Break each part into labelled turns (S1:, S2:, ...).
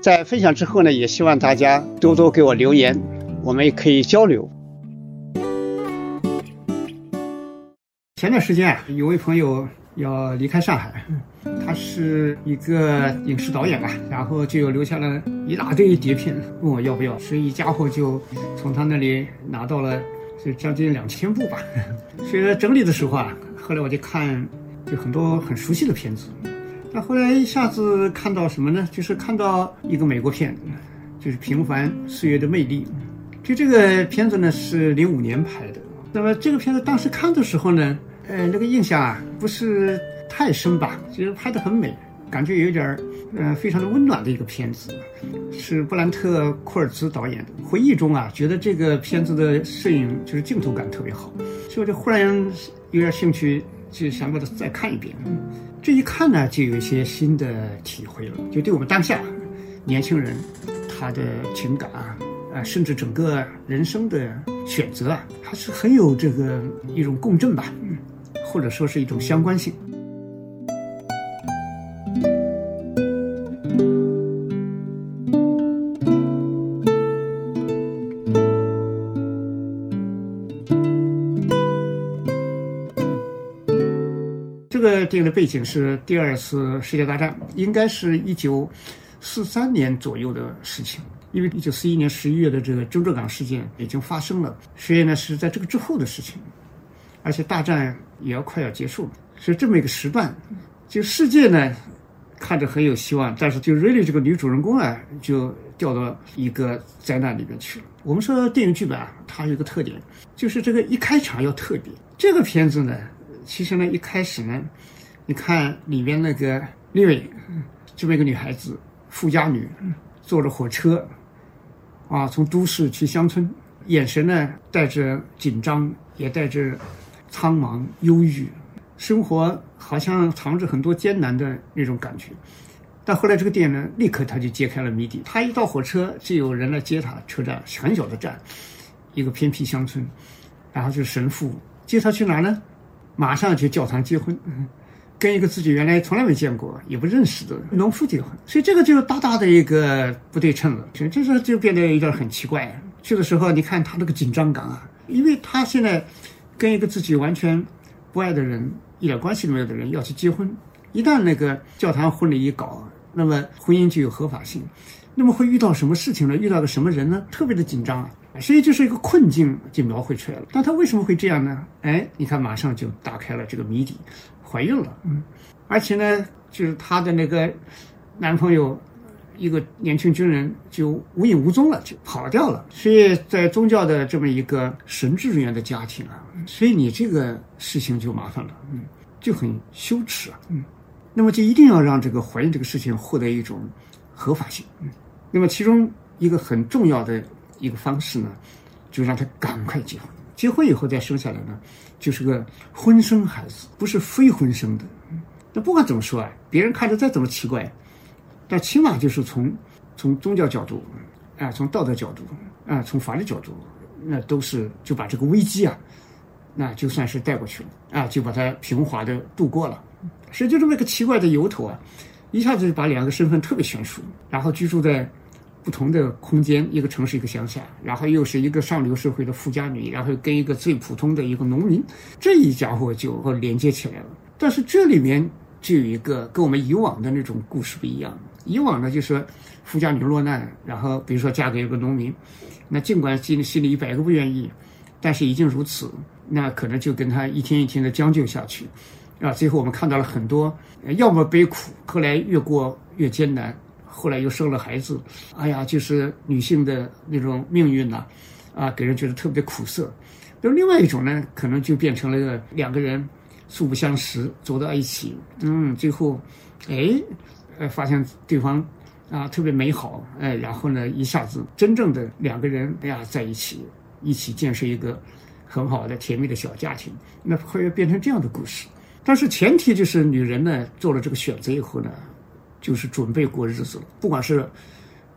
S1: 在分享之后呢，也希望大家多多给我留言，我们也可以交流。前段时间啊，有位朋友要离开上海，他是一个影视导演吧，然后就留下了一大堆碟片，问我要不要，所以一家伙就从他那里拿到了，就将近两千部吧。所以在整理的时候啊，后来我就看，就很多很熟悉的片子。那后来一下子看到什么呢？就是看到一个美国片，就是《平凡岁月的魅力》。就这个片子呢是零五年拍的。那么这个片子当时看的时候呢，呃，那个印象啊不是太深吧？就是拍得很美，感觉有点儿，呃，非常的温暖的一个片子。是布兰特·库尔兹导演的。回忆中啊，觉得这个片子的摄影就是镜头感特别好，所以我就忽然有点兴趣，就想把它再看一遍。这一看呢，就有一些新的体会了。就对我们当下年轻人，他的情感啊，啊，甚至整个人生的选择啊，还是很有这个一种共振吧，或者说是一种相关性。的背景是第二次世界大战，应该是一九四三年左右的事情。因为一九四一年十一月的这个珍珠港事件已经发生了，所以呢是在这个之后的事情，而且大战也要快要结束了，所以这么一个时段，就世界呢看着很有希望，但是就瑞丽这个女主人公啊就掉到一个灾难里面去了。我们说电影剧本啊，它有一个特点，就是这个一开场要特别。这个片子呢，其实呢一开始呢。你看里边那个丽薇，这么一个女孩子，富家女，坐着火车，啊，从都市去乡村，眼神呢带着紧张，也带着苍茫忧郁，生活好像藏着很多艰难的那种感觉。但后来这个电影呢，立刻他就揭开了谜底。他一到火车，就有人来接他，车站很小的站，一个偏僻乡村，然后就神父接他去哪呢？马上去教堂结婚。跟一个自己原来从来没见过也不认识的农夫结婚，所以这个就大大的一个不对称了，就这时候就变得有点很奇怪。去的时候，你看他那个紧张感啊，因为他现在跟一个自己完全不爱的人、一点关系都没有的人要去结婚，一旦那个教堂婚礼一搞，那么婚姻就有合法性，那么会遇到什么事情呢？遇到个什么人呢？特别的紧张啊，所以就是一个困境就描绘出来了。但他为什么会这样呢？哎，你看马上就打开了这个谜底。怀孕了，嗯，而且呢，就是她的那个男朋友，一个年轻军人就无影无踪了，就跑掉了。所以在宗教的这么一个神职人员的家庭啊，所以你这个事情就麻烦了，嗯，就很羞耻啊，嗯，那么就一定要让这个怀孕这个事情获得一种合法性，嗯，那么其中一个很重要的一个方式呢，就让他赶快结婚。结婚以后再生下来呢，就是个婚生孩子，不是非婚生的。那不管怎么说啊，别人看着再怎么奇怪，但起码就是从从宗教角度，啊，从道德角度，啊，从法律角度，那都是就把这个危机啊，那就算是带过去了啊，就把它平滑的度过了。所以就这么一个奇怪的由头啊，一下子就把两个身份特别悬殊，然后居住在。不同的空间，一个城市，一个乡下，然后又是一个上流社会的富家女，然后跟一个最普通的一个农民，这一家伙就连接起来了。但是这里面就有一个跟我们以往的那种故事不一样。以往呢，就是富家女落难，然后比如说嫁给一个农民，那尽管心里心里一百个不愿意，但是已经如此，那可能就跟他一天一天的将就下去，啊，最后我们看到了很多，要么悲苦，后来越过越艰难，后来又生了孩子，哎呀，就是女性的那种命运呐，啊，给人觉得特别苦涩。那另外一种呢，可能就变成了两个人素不相识，走到一起，嗯，最后，哎。呃，发现对方啊特别美好，哎，然后呢，一下子真正的两个人哎呀在一起，一起建设一个很好的甜蜜的小家庭，那会变成这样的故事。但是前提就是女人呢做了这个选择以后呢，就是准备过日子了，不管是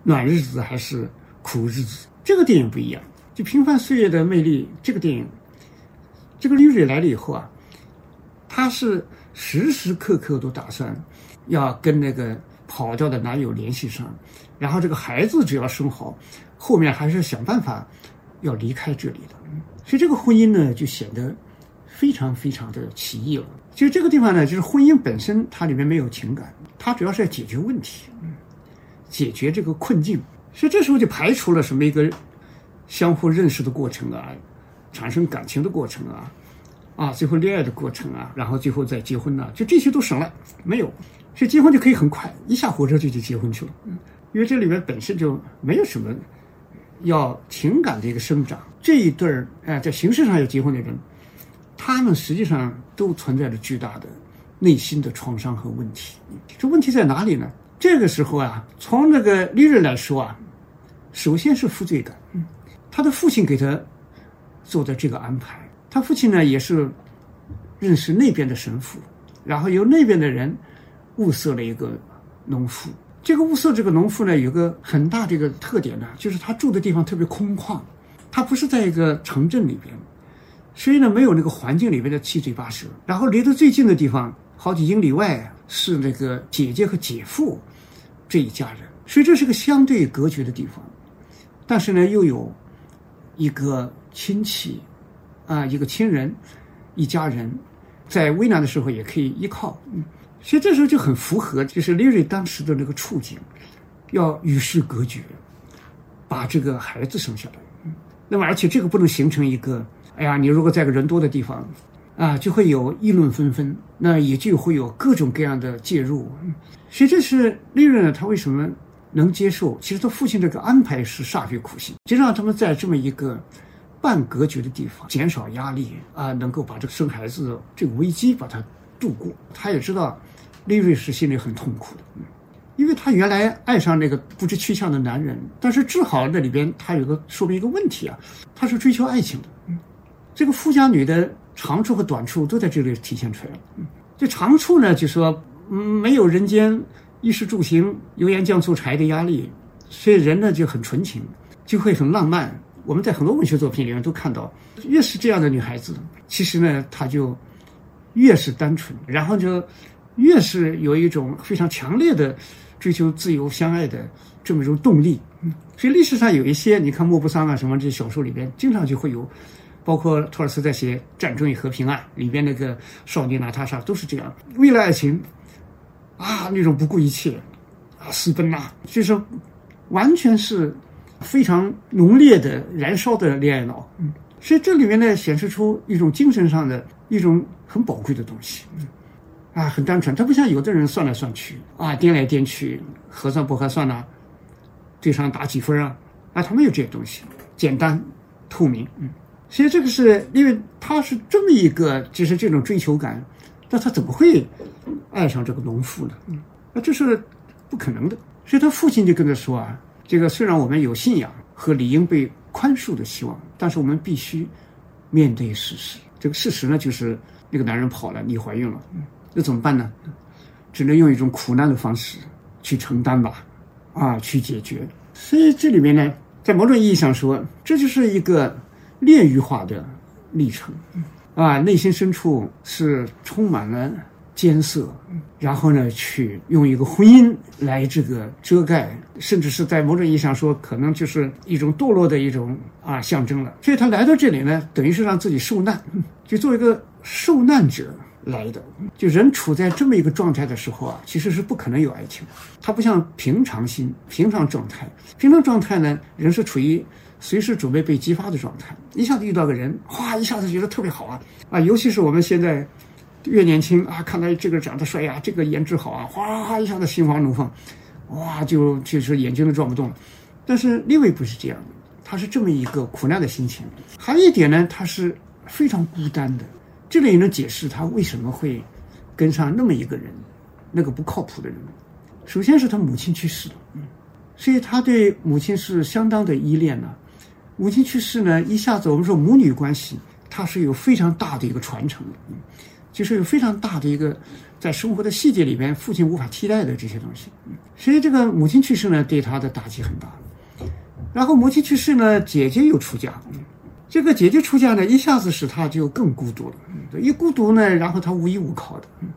S1: 暖日子还是苦日子。这个电影不一样，就《平凡岁月的魅力》这个电影，这个丽蕊来了以后啊，她是时时刻刻都打算。要跟那个跑掉的男友联系上，然后这个孩子只要生好，后面还是想办法要离开这里的。所以这个婚姻呢，就显得非常非常的奇异了。其实这个地方呢，就是婚姻本身它里面没有情感，它主要是要解决问题，解决这个困境。所以这时候就排除了什么一个相互认识的过程啊，产生感情的过程啊，啊，最后恋爱的过程啊，然后最后再结婚呐，就这些都省了，没有。所以结婚就可以很快，一下火车就去结婚去了。因为这里面本身就没有什么要情感的一个生长。这一对儿，哎，在形式上要结婚的人，他们实际上都存在着巨大的内心的创伤和问题。这问题在哪里呢？这个时候啊，从那个利润来说啊，首先是负罪感。他的父亲给他做的这个安排，他父亲呢也是认识那边的神父，然后由那边的人。物色了一个农妇，这个物色这个农妇呢，有个很大的一个特点呢，就是他住的地方特别空旷，他不是在一个城镇里边，所以呢，没有那个环境里边的七嘴八舌。然后离得最近的地方，好几英里外是那个姐姐和姐夫这一家人，所以这是个相对隔绝的地方。但是呢，又有一个亲戚啊，一个亲人，一家人，在危难的时候也可以依靠。嗯。所以这时候就很符合，就是丽瑞当时的那个处境，要与世隔绝，把这个孩子生下来。那么，而且这个不能形成一个，哎呀，你如果在个人多的地方，啊，就会有议论纷纷，那也就会有各种各样的介入。所以这是丽瑞呢，他为什么能接受？其实他父亲这个安排是煞费苦心，就让他们在这么一个半隔绝的地方，减少压力啊，能够把这个生孩子这个危机把它度过。他也知道。利瑞是心里很痛苦的，嗯因为他原来爱上那个不知去向的男人，但是治好那里边他有个说明一个问题啊，他是追求爱情的，这个富家女的长处和短处都在这里体现出来了。这长处呢，就说嗯，没有人间衣食住行、油盐酱醋柴的压力，所以人呢就很纯情，就会很浪漫。我们在很多文学作品里面都看到，越是这样的女孩子，其实呢，她就越是单纯，然后就。越是有一种非常强烈的追求自由、相爱的这么一种动力，所以历史上有一些，你看莫泊桑啊什么这些小说里边，经常就会有，包括托尔斯在写《战争与和平》啊里边那个少年娜塔莎都是这样，为了爱情啊那种不顾一切啊私奔呐，就是完全是非常浓烈的燃烧的恋爱脑，嗯，所以这里面呢显示出一种精神上的一种很宝贵的东西，嗯。啊，很单纯，他不像有的人算来算去啊，掂来掂去，合算不合算呢？对上打几分啊？啊，他没有这些东西，简单、透明，嗯。所以这个是因为他是这么一个，就是这种追求感，那他怎么会爱上这个农妇呢？嗯，那这是不可能的。所以他父亲就跟他说啊，这个虽然我们有信仰和理应被宽恕的希望，但是我们必须面对事实。这个事实呢，就是那个男人跑了，你怀孕了，嗯。那怎么办呢？只能用一种苦难的方式去承担吧，啊，去解决。所以这里面呢，在某种意义上说，这就是一个炼狱化的历程，啊，内心深处是充满了艰涩，然后呢，去用一个婚姻来这个遮盖，甚至是在某种意义上说，可能就是一种堕落的一种啊象征了。所以他来到这里呢，等于是让自己受难，就做一个受难者。来的。就人处在这么一个状态的时候啊，其实是不可能有爱情。它不像平常心、平常状态。平常状态呢，人是处于随时准备被激发的状态。一下子遇到个人，哗，一下子觉得特别好啊啊！尤其是我们现在越年轻啊，看到这个长得帅呀，这个颜值好啊，哗，一下子心花怒放，哇，就就是眼睛都转不动了。但是另位不是这样的，他是这么一个苦难的心情。还有一点呢，他是非常孤单的。这里也能解释他为什么会跟上那么一个人，那个不靠谱的人。首先是他母亲去世了，嗯，所以他对母亲是相当的依恋呢。母亲去世呢，一下子我们说母女关系，它是有非常大的一个传承的，嗯，就是有非常大的一个在生活的细节里边，父亲无法替代的这些东西。嗯，所以这个母亲去世呢，对他的打击很大。然后母亲去世呢，姐姐又出嫁。这个姐姐出嫁呢，一下子使他就更孤独了。一孤独呢，然后他无依无靠的。嗯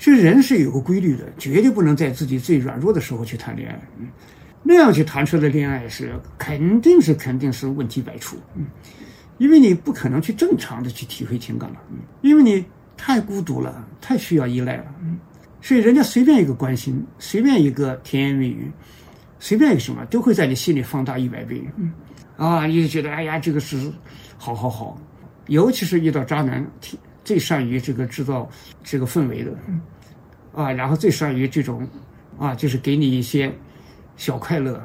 S1: 所以人是有个规律的，绝对不能在自己最软弱的时候去谈恋爱。嗯那样去谈出的恋爱是肯定是肯定是问题百出。嗯因为你不可能去正常的去体会情感了。嗯因为你太孤独了，太需要依赖了。嗯所以人家随便一个关心，随便一个甜言蜜语。随便一个什么都会在你心里放大一百倍，嗯啊，你就觉得哎呀，这个是好好好，尤其是遇到渣男，最善于这个制造这个氛围的，嗯啊，然后最善于这种啊，就是给你一些小快乐，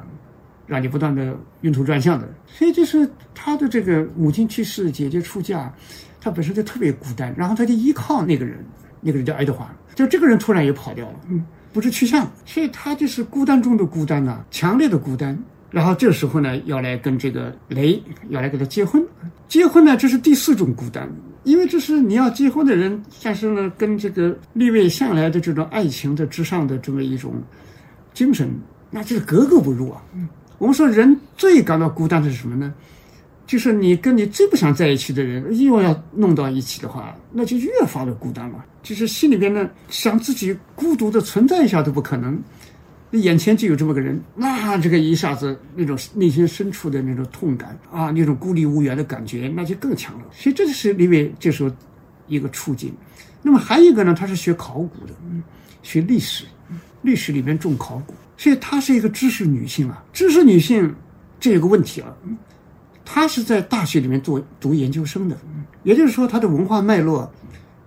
S1: 让你不断的晕头转向的。所以就是他的这个母亲去世，姐姐出嫁，他本身就特别孤单，然后他就依靠那个人，那个人叫爱德华，就这个人突然也跑掉了，嗯。不知去向，所以他就是孤单中的孤单呐，强烈的孤单。然后这时候呢，要来跟这个雷要来跟他结婚，结婚呢，这是第四种孤单，因为这是你要结婚的人，但是呢，跟这个立位向来的这种爱情的之上的这么一种精神，那就是格格不入啊。我们说人最感到孤单的是什么呢？就是你跟你最不想在一起的人，又要弄到一起的话，那就越发的孤单了。就是心里边呢，想自己孤独的存在一下都不可能。眼前就有这么个人，那这个一下子那种内心深处的那种痛感啊，那种孤立无援的感觉，那就更强了。所以这就是李伟这时候一个处境。那么还有一个呢，他是学考古的，学历史，历史里面重考古，所以她是一个知识女性啊。知识女性这有个问题了。她是在大学里面做读研究生的，也就是说，她的文化脉络，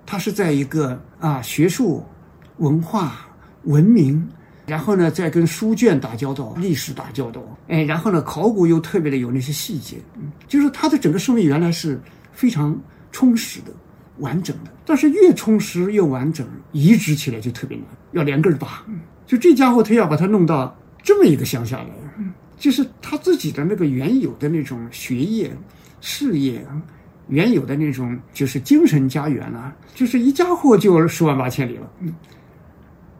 S1: 她是在一个啊学术、文化、文明，然后呢，再跟书卷打交道、历史打交道，哎，然后呢，考古又特别的有那些细节，就是她的整个生命原来是非常充实的、完整的，但是越充实越完整，移植起来就特别难，要连根拔。就这家伙，他要把他弄到这么一个乡下来。就是他自己的那个原有的那种学业、事业，原有的那种就是精神家园啊，就是一家伙就十万八千里了。嗯，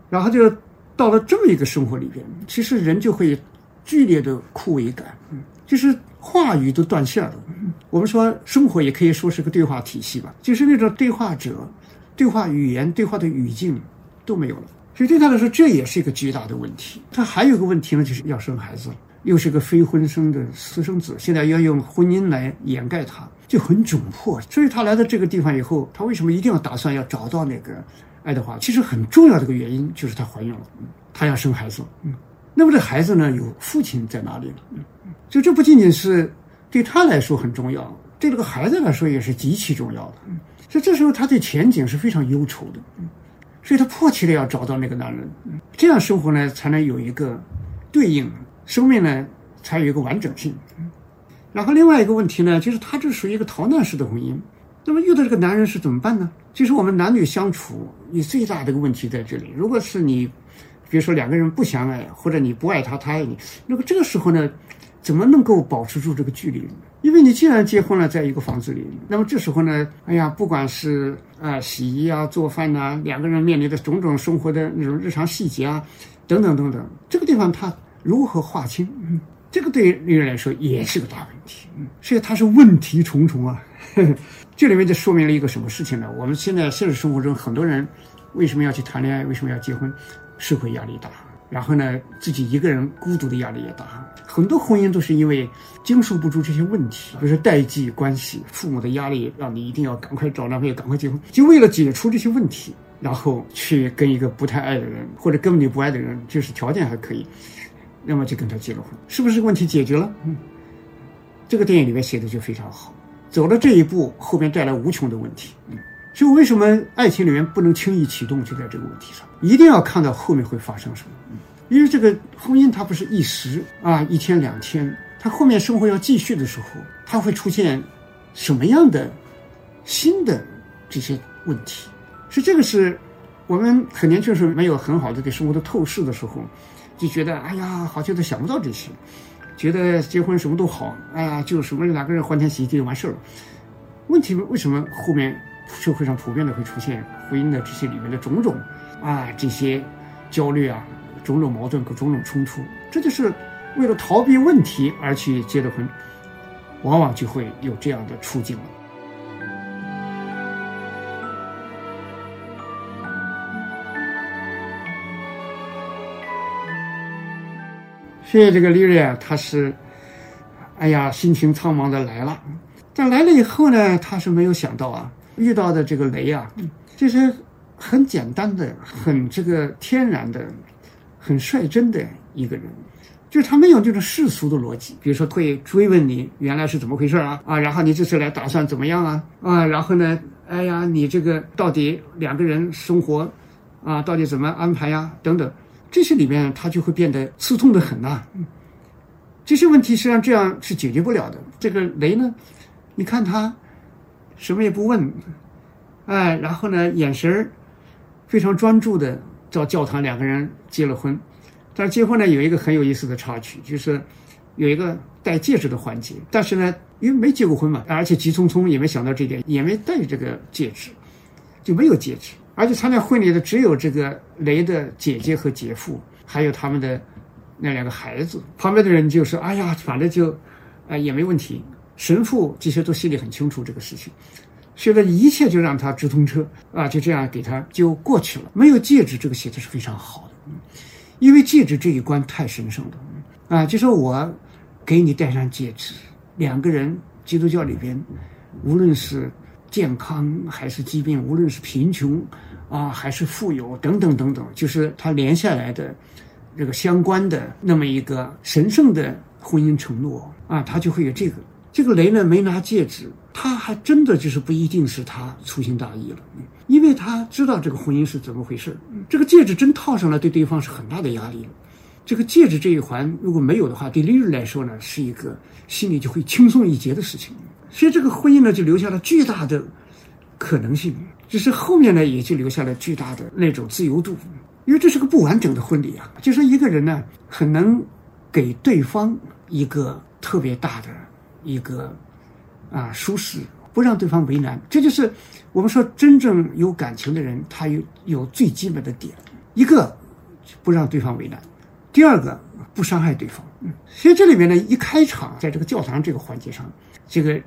S1: 然后就到了这么一个生活里边，其实人就会剧烈的枯萎感，嗯，就是话语都断线了。我们说生活也可以说是个对话体系吧，就是那种对话者、对话语言、对话的语境都没有了。所以对他来说，这也是一个巨大的问题。他还有个问题呢，就是要生孩子。又是个非婚生的私生子，现在要用婚姻来掩盖他，就很窘迫。所以他来到这个地方以后，他为什么一定要打算要找到那个爱德华？其实很重要的一个原因就是她怀孕了，她要生孩子。嗯，那么这孩子呢，有父亲在哪里？嗯，就这不仅仅是对他来说很重要，对这个孩子来说也是极其重要的。嗯，所以这时候他对前景是非常忧愁的。嗯，所以他迫切的要找到那个男人，这样生活呢才能有一个对应。生命呢，才有一个完整性。然后另外一个问题呢，就是他这属于一个逃难式的婚姻。那么遇到这个男人是怎么办呢？其实我们男女相处，你最大的一个问题在这里。如果是你，比如说两个人不相爱，或者你不爱他，他爱你，那么这个时候呢，怎么能够保持住这个距离呢？因为你既然结婚了，在一个房子里，那么这时候呢，哎呀，不管是啊洗衣啊、做饭呐，两个人面临的种种生活的那种日常细节啊，等等等等，这个地方他。如何划清？这个对女人来说也是个大问题。嗯，所以它是问题重重啊。这里面就说明了一个什么事情呢？我们现在现实生活中很多人为什么要去谈恋爱？为什么要结婚？社会压力大，然后呢，自己一个人孤独的压力也大。很多婚姻都是因为经受不住这些问题，比如说代际关系、父母的压力，让你一定要赶快找男朋友、赶快结婚，就为了解除这些问题，然后去跟一个不太爱的人，或者根本就不爱的人，就是条件还可以，那么就跟他结了婚，是不是问题解决了？嗯，这个电影里面写的就非常好，走了这一步，后面带来无穷的问题。嗯。所以，为什么爱情里面不能轻易启动？就在这个问题上，一定要看到后面会发生什么。因为这个婚姻它不是一时啊，一天两天，它后面生活要继续的时候，它会出现什么样的新的这些问题？是这个是我们很年轻时候没有很好的对生活的透视的时候，就觉得哎呀，好像都想不到这些，觉得结婚什么都好，哎呀，就什么两个人欢天喜地就完事儿了。问题为什么后面？社会上普遍的会出现婚姻的这些里面的种种啊，这些焦虑啊，种种矛盾和种种冲突，这就是为了逃避问题而去结的婚，往往就会有这样的处境了。所以这个丽瑞啊，他是，哎呀，心情苍茫的来了，但来了以后呢，他是没有想到啊。遇到的这个雷啊，就是很简单的、很这个天然的、很率真的一个人，就是他没有这种世俗的逻辑，比如说会追问你原来是怎么回事啊啊，然后你这次来打算怎么样啊啊，然后呢，哎呀，你这个到底两个人生活啊，到底怎么安排呀？等等，这些里面他就会变得刺痛的很呐。这些问题实际上这样是解决不了的。这个雷呢，你看他。什么也不问，哎，然后呢，眼神儿非常专注的到教堂，两个人结了婚。但是结婚呢，有一个很有意思的插曲，就是有一个戴戒指的环节。但是呢，因为没结过婚嘛，而且急匆匆也没想到这点，也没戴这个戒指，就没有戒指。而且参加婚礼的只有这个雷的姐姐和姐夫，还有他们的那两个孩子。旁边的人就说：“哎呀，反正就，啊，也没问题。”神父这些都心里很清楚这个事情，现在一切就让他直通车啊，就这样给他就过去了。没有戒指，这个写的是非常好的，因为戒指这一关太神圣了啊。就说我给你戴上戒指，两个人基督教里边，无论是健康还是疾病，无论是贫穷啊还是富有等等等等，就是他连下来的这个相关的那么一个神圣的婚姻承诺啊，他就会有这个。这个雷呢没拿戒指，他还真的就是不一定是他粗心大意了，因为他知道这个婚姻是怎么回事这个戒指真套上了，对对方是很大的压力了。这个戒指这一环如果没有的话，对丽日来说呢，是一个心里就会轻松一截的事情。所以这个婚姻呢，就留下了巨大的可能性，就是后面呢，也就留下了巨大的那种自由度，因为这是个不完整的婚礼啊。就说一个人呢，很能给对方一个特别大的。一个啊，舒适不让对方为难，这就是我们说真正有感情的人，他有有最基本的点：一个不让对方为难，第二个不伤害对方。嗯，所以这里面呢，一开场在这个教堂这个环节上，这个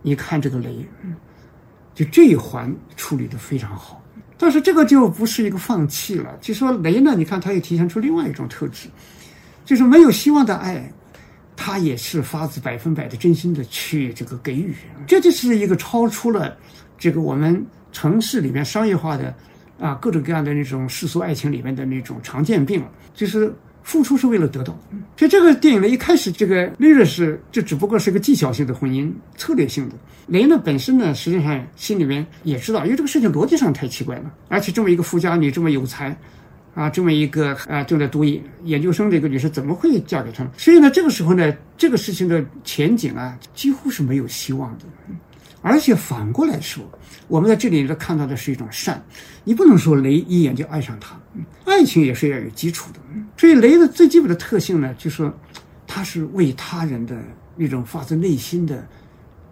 S1: 你看这个雷，就这一环处理的非常好。但是这个就不是一个放弃了，就说雷呢，你看它也体现出另外一种特质，就是没有希望的爱。他也是发自百分百的真心的去这个给予，这就是一个超出了这个我们城市里面商业化的啊各种各样的那种世俗爱情里面的那种常见病，就是付出是为了得到。所以这个电影呢一开始这个雷瑞是这只不过是个技巧性的婚姻策略性的，雷呢本身呢实际上心里面也知道，因为这个事情逻辑上太奇怪了，而且这么一个富家女这么有才。啊，这么一个啊，正在读研研究生的一个女士，怎么会嫁给他？所以呢，这个时候呢，这个事情的前景啊，几乎是没有希望的。而且反过来说，我们在这里呢看到的是一种善，你不能说雷一眼就爱上他，爱情也是要有基础的。所以雷的最基本的特性呢，就是说他是为他人的那种发自内心的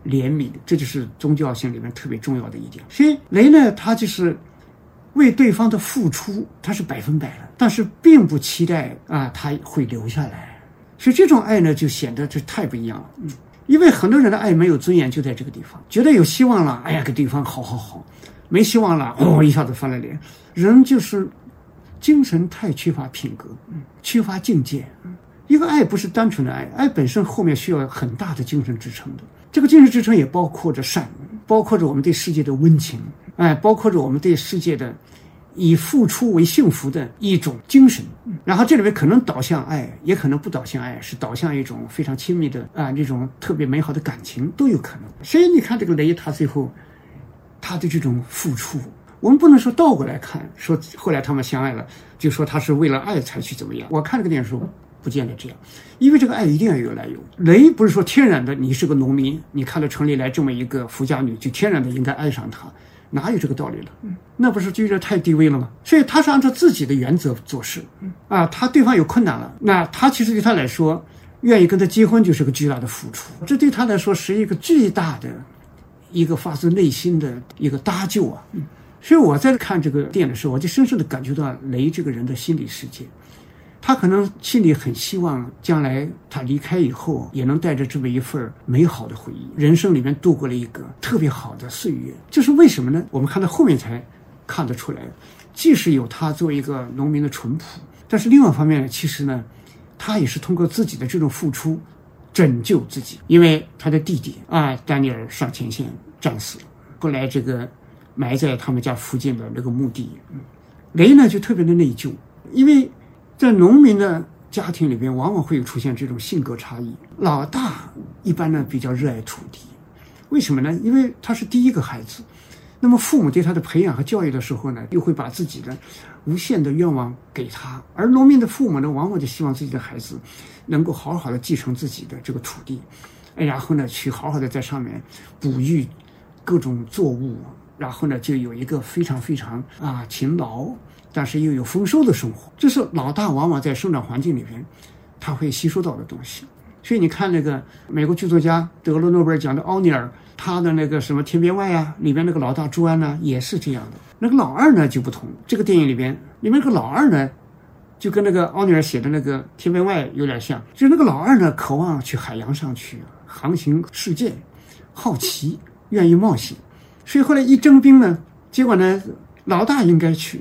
S1: 怜悯，这就是宗教性里面特别重要的一点。所以雷呢，他就是。为对方的付出，他是百分百的，但是并不期待啊他会留下来，所以这种爱呢就显得这太不一样了。嗯，因为很多人的爱没有尊严，就在这个地方，觉得有希望了，哎呀，给对方好好好，没希望了，哦，一下子翻了脸。人就是精神太缺乏品格，缺乏境界。嗯一个爱不是单纯的爱，爱本身后面需要很大的精神支撑的。这个精神支撑也包括着善，包括着我们对世界的温情，哎，包括着我们对世界的以付出为幸福的一种精神。然后这里面可能导向爱，也可能不导向爱，是导向一种非常亲密的啊那种特别美好的感情都有可能。所以你看这个雷，他最后他的这种付出，我们不能说倒过来看，说后来他们相爱了，就说他是为了爱才去怎么样。我看这个电视书。不见得这样，因为这个爱一定要有来由。雷不是说天然的，你是个农民，你看到城里来这么一个富家女，就天然的应该爱上她，哪有这个道理了？那不是就有点太低微了吗？所以他是按照自己的原则做事。啊，他对方有困难了，那他其实对他来说，愿意跟他结婚就是个巨大的付出，这对他来说是一个巨大的一个发自内心的一个搭救啊。所以我在看这个电影的时候，我就深深的感觉到雷这个人的心理世界。他可能心里很希望，将来他离开以后，也能带着这么一份美好的回忆，人生里面度过了一个特别好的岁月。就是为什么呢？我们看到后面才看得出来，即使有他作为一个农民的淳朴，但是另外一方面呢，其实呢，他也是通过自己的这种付出，拯救自己。因为他的弟弟啊，丹尼尔上前线战死了，后来这个埋在他们家附近的那个墓地，雷呢就特别的内疚，因为。在农民的家庭里边，往往会出现这种性格差异。老大一般呢比较热爱土地，为什么呢？因为他是第一个孩子，那么父母对他的培养和教育的时候呢，又会把自己的无限的愿望给他。而农民的父母呢，往往就希望自己的孩子能够好好的继承自己的这个土地，然后呢，去好好的在上面哺育各种作物，然后呢，就有一个非常非常啊勤劳。但是又有丰收的生活，这是老大往往在生长环境里边，他会吸收到的东西。所以你看那个美国剧作家得了诺贝尔奖的奥尼尔，他的那个什么《天边外》啊，里边那个老大朱安呢，也是这样的。那个老二呢就不同，这个电影里边里面那个老二呢，就跟那个奥尼尔写的那个《天边外》有点像，就是那个老二呢，渴望去海洋上去航行世界，好奇，愿意冒险。所以后来一征兵呢，结果呢，老大应该去。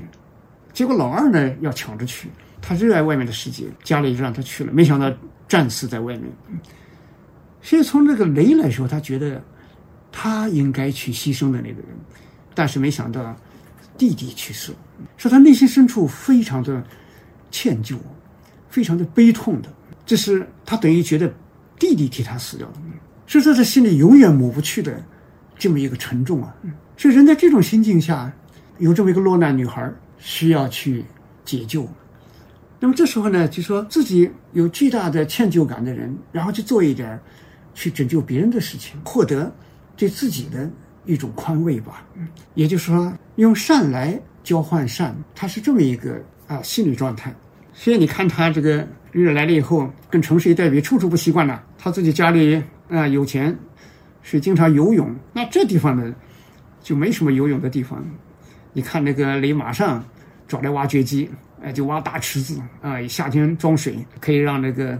S1: 结果老二呢要抢着去，他热爱外面的世界，家里就让他去了。没想到战死在外面。所以从这个雷来说，他觉得他应该去牺牲的那个人，但是没想到弟弟去世，说他内心深处非常的歉疚，非常的悲痛的。这是他等于觉得弟弟替他死掉了，所以说他心里永远抹不去的这么一个沉重啊。所以人在这种心境下，有这么一个落难女孩。需要去解救，那么这时候呢，就说自己有巨大的歉疚感的人，然后去做一点去拯救别人的事情，获得对自己的一种宽慰吧。也就是说，用善来交换善，他是这么一个啊心理状态。所以你看他这个日来了以后，跟城市一对比，处处不习惯了。他自己家里啊有钱，是经常游泳，那这地方呢就没什么游泳的地方。你看那个雷马上。找来挖掘机，哎，就挖大池子啊，夏天装水，可以让那个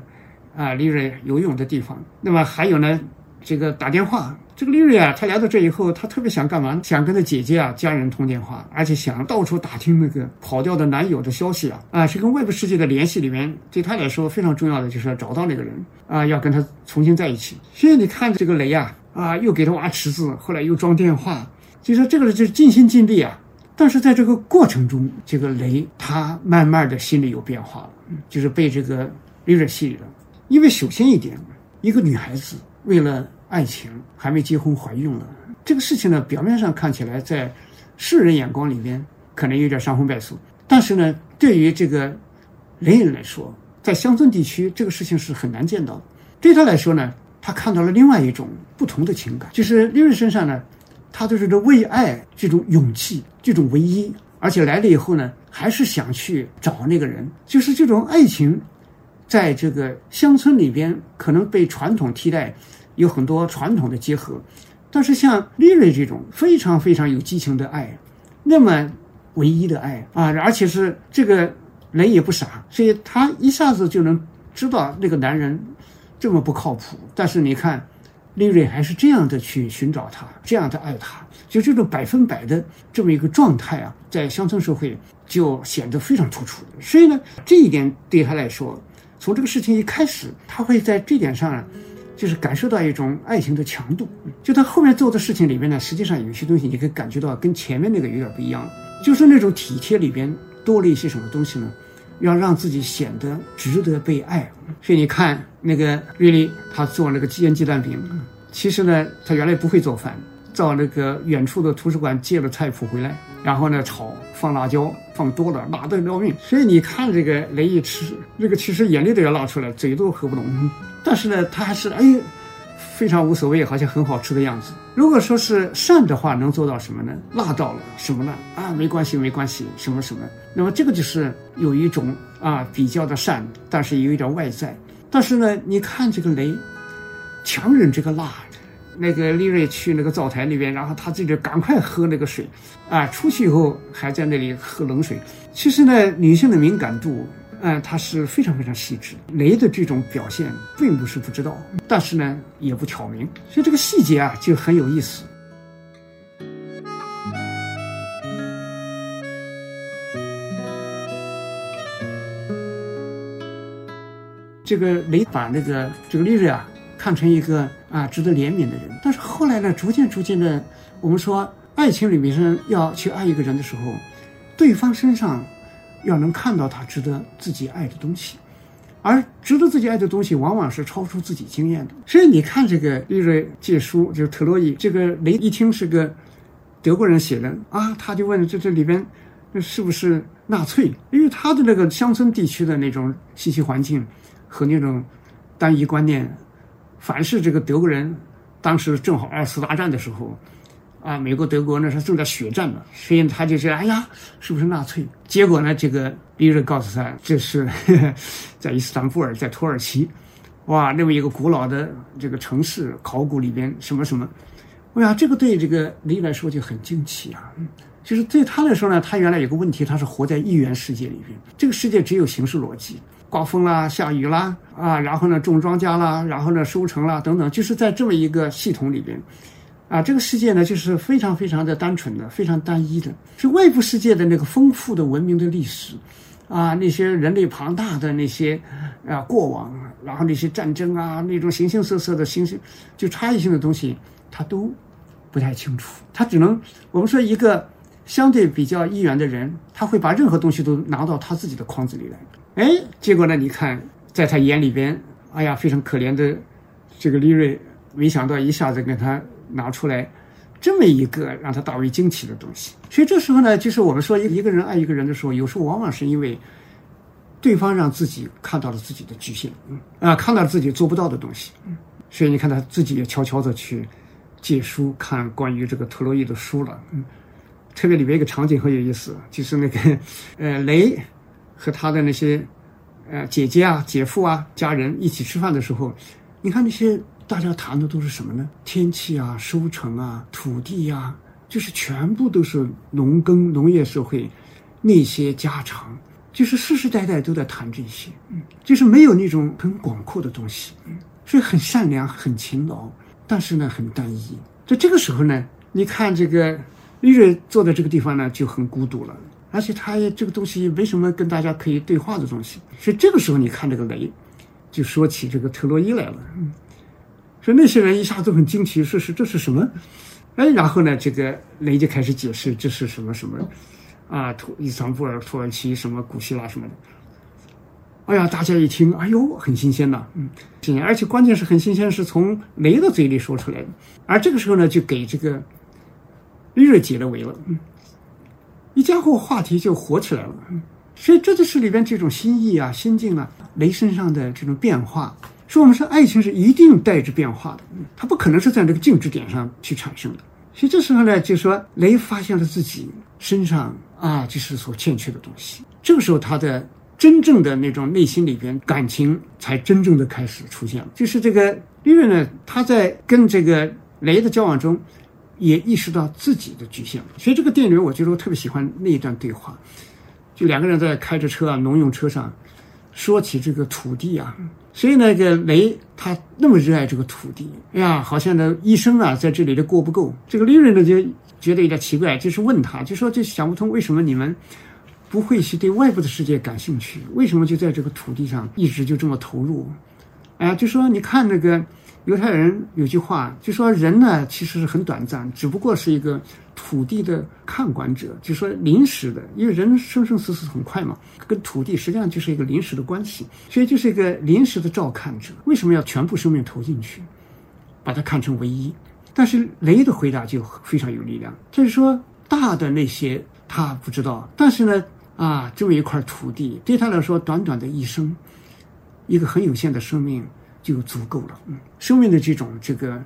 S1: 啊丽瑞游泳的地方。那么还有呢，这个打电话，这个丽瑞啊，他来到这以后，他特别想干嘛？想跟他姐姐啊家人通电话，而且想到处打听那个跑掉的男友的消息啊，啊，是跟外部世界的联系里面，对他来说非常重要的就是要找到那个人啊，要跟他重新在一起。所以你看这个雷啊，啊，又给他挖池子，后来又装电话，就说这个人就是尽心尽力啊。但是在这个过程中，这个雷他慢慢的心里有变化了，就是被这个丽瑞吸引了。因为首先一点，一个女孩子为了爱情还没结婚怀孕了，这个事情呢，表面上看起来在世人眼光里面可能有点伤风败俗，但是呢，对于这个雷人来说，在乡村地区这个事情是很难见到的。对他来说呢，他看到了另外一种不同的情感，就是丽瑞身上呢。他就是这为爱这种勇气，这种唯一，而且来了以后呢，还是想去找那个人，就是这种爱情，在这个乡村里边可能被传统替代，有很多传统的结合，但是像丽瑞这种非常非常有激情的爱，那么唯一的爱啊，而且是这个人也不傻，所以他一下子就能知道那个男人这么不靠谱，但是你看。利瑞还是这样的去寻找他，这样的爱他，就这种百分百的这么一个状态啊，在乡村社会就显得非常突出。所以呢，这一点对他来说，从这个事情一开始，他会在这点上，就是感受到一种爱情的强度。就他后面做的事情里面呢，实际上有些东西你可以感觉到跟前面那个有点不一样，就是那种体贴里边多了一些什么东西呢？要让自己显得值得被爱，所以你看那个瑞丽，她做那个煎鸡蛋饼，其实呢，她原来不会做饭，到那个远处的图书馆借了菜谱回来，然后呢炒，放辣椒，放多了，辣得要命。所以你看这个雷一吃，那个其实眼泪都要辣出来，嘴都合不拢，但是呢，他还是哎。非常无所谓，好像很好吃的样子。如果说是善的话，能做到什么呢？辣到了什么呢？啊，没关系，没关系，什么什么。那么这个就是有一种啊比较的善，但是有一点外在。但是呢，你看这个雷，强忍这个辣，那个丽瑞去那个灶台里边，然后他自己赶快喝那个水，啊，出去以后还在那里喝冷水。其实呢，女性的敏感度。嗯，他是非常非常细致。雷的这种表现并不是不知道，但是呢，也不挑明，所以这个细节啊就很有意思。这个雷把那个这个丽瑞啊看成一个啊值得怜悯的人，但是后来呢，逐渐逐渐的，我们说爱情里面是要去爱一个人的时候，对方身上。要能看到他值得自己爱的东西，而值得自己爱的东西，往往是超出自己经验的。所以你看这个利瑞借书，就是特洛伊，这个雷一听是个德国人写的啊，他就问这这里边是不是纳粹？因为他的那个乡村地区的那种信息环境和那种单一观念，凡是这个德国人，当时正好二次大战的时候。啊，美国、德国那时候正在血战嘛，所以他就说：“哎呀，是不是纳粹？”结果呢，这个利瑞告诉他，这是 在伊斯坦布尔，在土耳其，哇，那么一个古老的这个城市，考古里边什么什么，哎呀，这个对这个李来说就很惊奇啊。就是对他来说呢，他原来有个问题，他是活在一元世界里边，这个世界只有形式逻辑，刮风啦，下雨啦，啊，然后呢种庄稼啦，然后呢收成啦，等等，就是在这么一个系统里边。啊，这个世界呢，就是非常非常的单纯的，非常单一的，是外部世界的那个丰富的文明的历史，啊，那些人类庞大的那些啊过往，然后那些战争啊，那种形形色色的形形就差异性的东西，他都不太清楚。他只能我们说一个相对比较一元的人，他会把任何东西都拿到他自己的框子里来。哎，结果呢，你看在他眼里边，哎呀，非常可怜的这个利瑞，没想到一下子跟他。拿出来这么一个让他大为惊奇的东西，所以这时候呢，就是我们说一一个人爱一个人的时候，有时候往往是因为对方让自己看到了自己的局限，嗯啊，看到了自己做不到的东西，嗯，所以你看他自己也悄悄的去借书看关于这个特洛伊的书了，嗯，特别里面一个场景很有意思，就是那个 呃雷和他的那些呃姐姐啊、姐夫啊、家人一起吃饭的时候，你看那些。大家谈的都是什么呢？天气啊，收成啊，土地呀，就是全部都是农耕农业社会那些家常，就是世世代代都在谈这些，嗯，就是没有那种很广阔的东西，嗯，所以很善良，很勤劳，但是呢，很单一。在这个时候呢，你看这个丽瑞坐在这个地方呢，就很孤独了，而且他也这个东西没什么跟大家可以对话的东西，所以这个时候你看这个雷，就说起这个特洛伊来了，嗯。所以那些人一下子都很惊奇，说是这是什么？哎，然后呢，这个雷就开始解释这是什么什么，啊，土伊斯坦布尔、土耳其什么古希腊什么的。哎呀，大家一听，哎呦，很新鲜呐，嗯，新鲜，而且关键是很新鲜，是从雷的嘴里说出来的。而这个时候呢，就给这个利瑞解了围了，嗯，一家伙话题就火起来了。嗯所以这就是里边这种心意啊、心境啊，雷身上的这种变化。说我们说爱情是一定带着变化的，它不可能是在这个静止点上去产生的。所以这时候呢，就说雷发现了自己身上啊，就是所欠缺的东西。这个时候，他的真正的那种内心里边感情才真正的开始出现了。就是这个利润呢，他在跟这个雷的交往中，也意识到自己的局限。所以这个电影，我觉得我特别喜欢那一段对话，就两个人在开着车啊，农用车上。说起这个土地啊，所以那个雷他那么热爱这个土地，哎呀，好像呢一生啊在这里都过不够。这个利润呢就觉得有点奇怪，就是问他，就说就想不通为什么你们不会去对外部的世界感兴趣，为什么就在这个土地上一直就这么投入？哎，就说你看那个。犹太人有句话就说：“人呢，其实是很短暂，只不过是一个土地的看管者，就说临时的。因为人生生死死很快嘛，跟土地实际上就是一个临时的关系，所以就是一个临时的照看者。为什么要全部生命投进去，把它看成唯一？但是雷的回答就非常有力量，就是说大的那些他不知道，但是呢，啊，这么一块土地对他来说，短短的一生，一个很有限的生命。”就足够了。嗯，生命的这种这个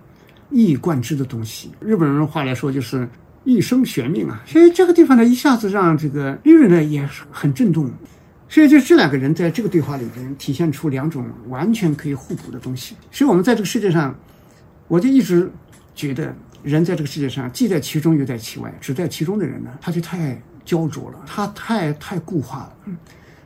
S1: 一以贯之的东西，日本人话来说就是一生悬命啊。所以这个地方呢，一下子让这个利润呢也很震动。所以就这两个人在这个对话里边体现出两种完全可以互补的东西。所以我们在这个世界上，我就一直觉得人在这个世界上既在其中又在其外。只在其中的人呢，他就太焦灼了，他太太固化了。嗯，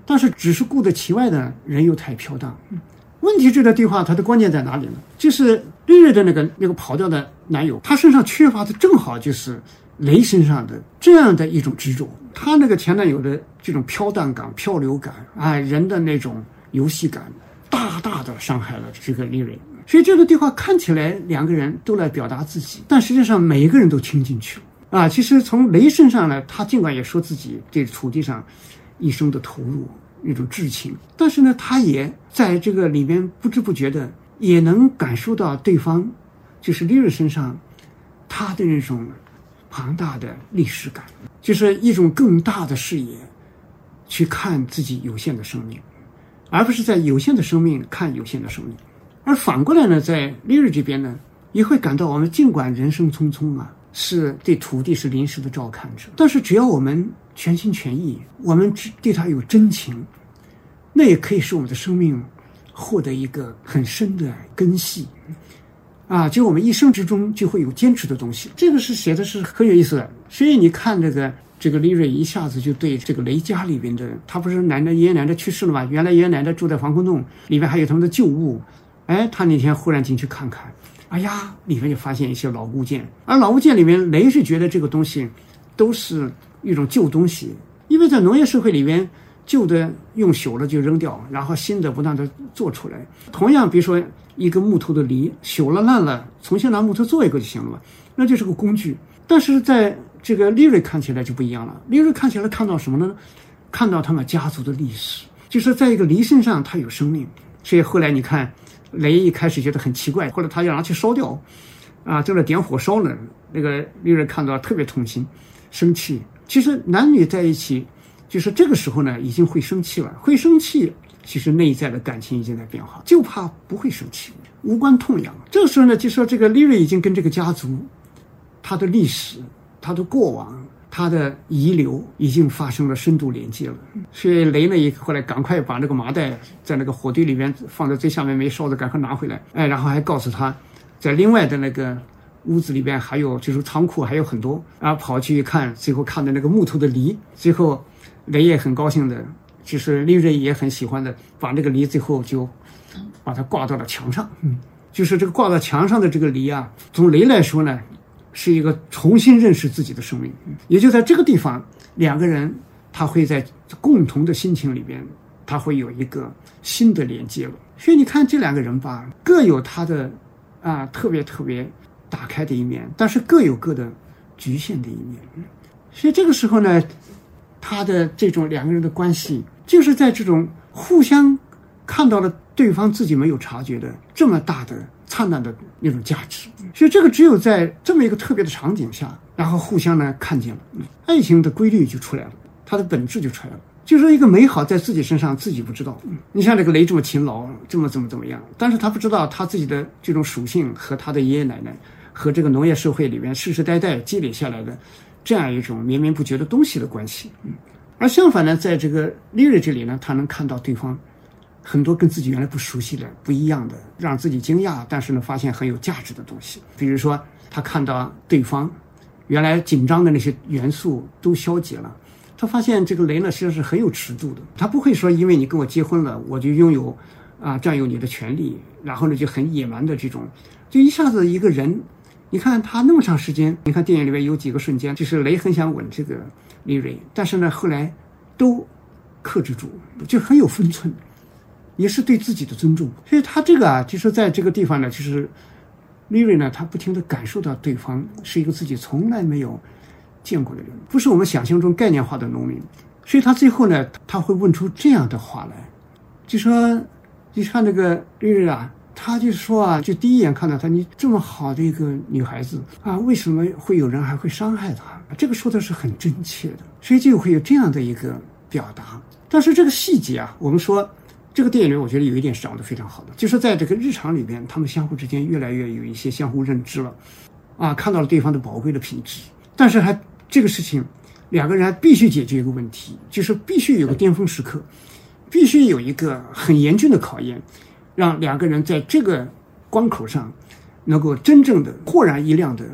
S1: 但是只是顾在其外的人又太飘荡。嗯。问题这个对话，它的关键在哪里呢？就是丽瑞的那个那个跑掉的男友，他身上缺乏的正好就是雷身上的这样的一种执着。他那个前男友的这种飘荡感、漂流感啊，人的那种游戏感，大大的伤害了这个丽瑞。所以这个对话看起来两个人都来表达自己，但实际上每一个人都听进去了啊。其实从雷身上呢，他尽管也说自己对土地上一生的投入。一种至情，但是呢，他也在这个里面不知不觉的也能感受到对方，就是利瑞身上他的那种庞大的历史感，就是一种更大的视野去看自己有限的生命，而不是在有限的生命看有限的生命。而反过来呢，在利瑞这边呢，也会感到我们尽管人生匆匆啊，是对土地是临时的照看者，但是只要我们。全心全意，我们只对他有真情，那也可以使我们的生命获得一个很深的根系，啊，就我们一生之中就会有坚持的东西。这个是写的是很有意思的。所以你看这个这个李瑞一下子就对这个雷家里边的，他不是奶奶爷爷奶奶去世了吗？原来爷爷奶奶住在防空洞里面，还有他们的旧物。哎，他那天忽然进去看看，哎呀，里面就发现一些老物件。而老物件里面，雷是觉得这个东西都是。一种旧东西，因为在农业社会里边，旧的用朽了就扔掉，然后新的不断的做出来。同样，比如说一个木头的犁，朽了烂了，重新拿木头做一个就行了嘛，那就是个工具。但是在这个利瑞看起来就不一样了，利瑞看起来看到什么呢？看到他们家族的历史，就是在一个犁身上它有生命。所以后来你看，雷一开始觉得很奇怪，后来他要拿去烧掉，啊，正在点火烧呢，那个利瑞看到特别痛心，生气。其实男女在一起，就是这个时候呢，已经会生气了。会生气，其实内在的感情已经在变化，就怕不会生气，无关痛痒。这个时候呢，就说这个利瑞已经跟这个家族，他的历史、他的过往、他的遗留已经发生了深度连接了。所以雷呢，也后来赶快把那个麻袋在那个火堆里面放在最下面没烧的，赶快拿回来。哎，然后还告诉他，在另外的那个。屋子里边还有，就是仓库还有很多，然后跑去一看，最后看的那个木头的梨，最后雷也很高兴的，就是利瑞也很喜欢的，把那个梨最后就把它挂到了墙上。嗯，就是这个挂到墙上的这个梨啊，从雷来说呢，是一个重新认识自己的生命。也就在这个地方，两个人他会在共同的心情里边，他会有一个新的连接了。所以你看这两个人吧，各有他的啊特别特别。打开的一面，但是各有各的局限的一面。所以这个时候呢，他的这种两个人的关系，就是在这种互相看到了对方自己没有察觉的这么大的灿烂的那种价值。所以这个只有在这么一个特别的场景下，然后互相呢看见了，爱情的规律就出来了，它的本质就出来了。就是一个美好在自己身上自己不知道。你像这个雷这么勤劳，这么怎么怎么样，但是他不知道他自己的这种属性和他的爷爷奶奶。和这个农业社会里面世世代代积累下来的这样一种绵绵不绝的东西的关系，嗯，而相反呢，在这个利瑞这里呢，他能看到对方很多跟自己原来不熟悉的、不一样的，让自己惊讶，但是呢，发现很有价值的东西。比如说，他看到对方原来紧张的那些元素都消解了，他发现这个雷呢，实际上是很有尺度的，他不会说因为你跟我结婚了，我就拥有啊占有你的权利，然后呢就很野蛮的这种，就一下子一个人，你看他那么长时间，你看电影里面有几个瞬间，就是雷很想吻这个丽瑞，但是呢后来都克制住，就很有分寸，也是对自己的尊重。所以他这个啊，就是在这个地方呢，就是丽瑞呢，他不停的感受到对方是一个自己从来没有。见过的人不是我们想象中概念化的农民，所以他最后呢，他会问出这样的话来，就说：“你看那个丽丽啊，他就说啊，就第一眼看到她，你这么好的一个女孩子啊，为什么会有人还会伤害她？这个说的是很真切的，所以就会有这样的一个表达。但是这个细节啊，我们说这个电影里，我觉得有一点是掌握的非常好的，就是在这个日常里边，他们相互之间越来越有一些相互认知了，啊，看到了对方的宝贵的品质，但是还。这个事情，两个人还必须解决一个问题，就是必须有个巅峰时刻，必须有一个很严峻的考验，让两个人在这个关口上，能够真正的豁然一亮的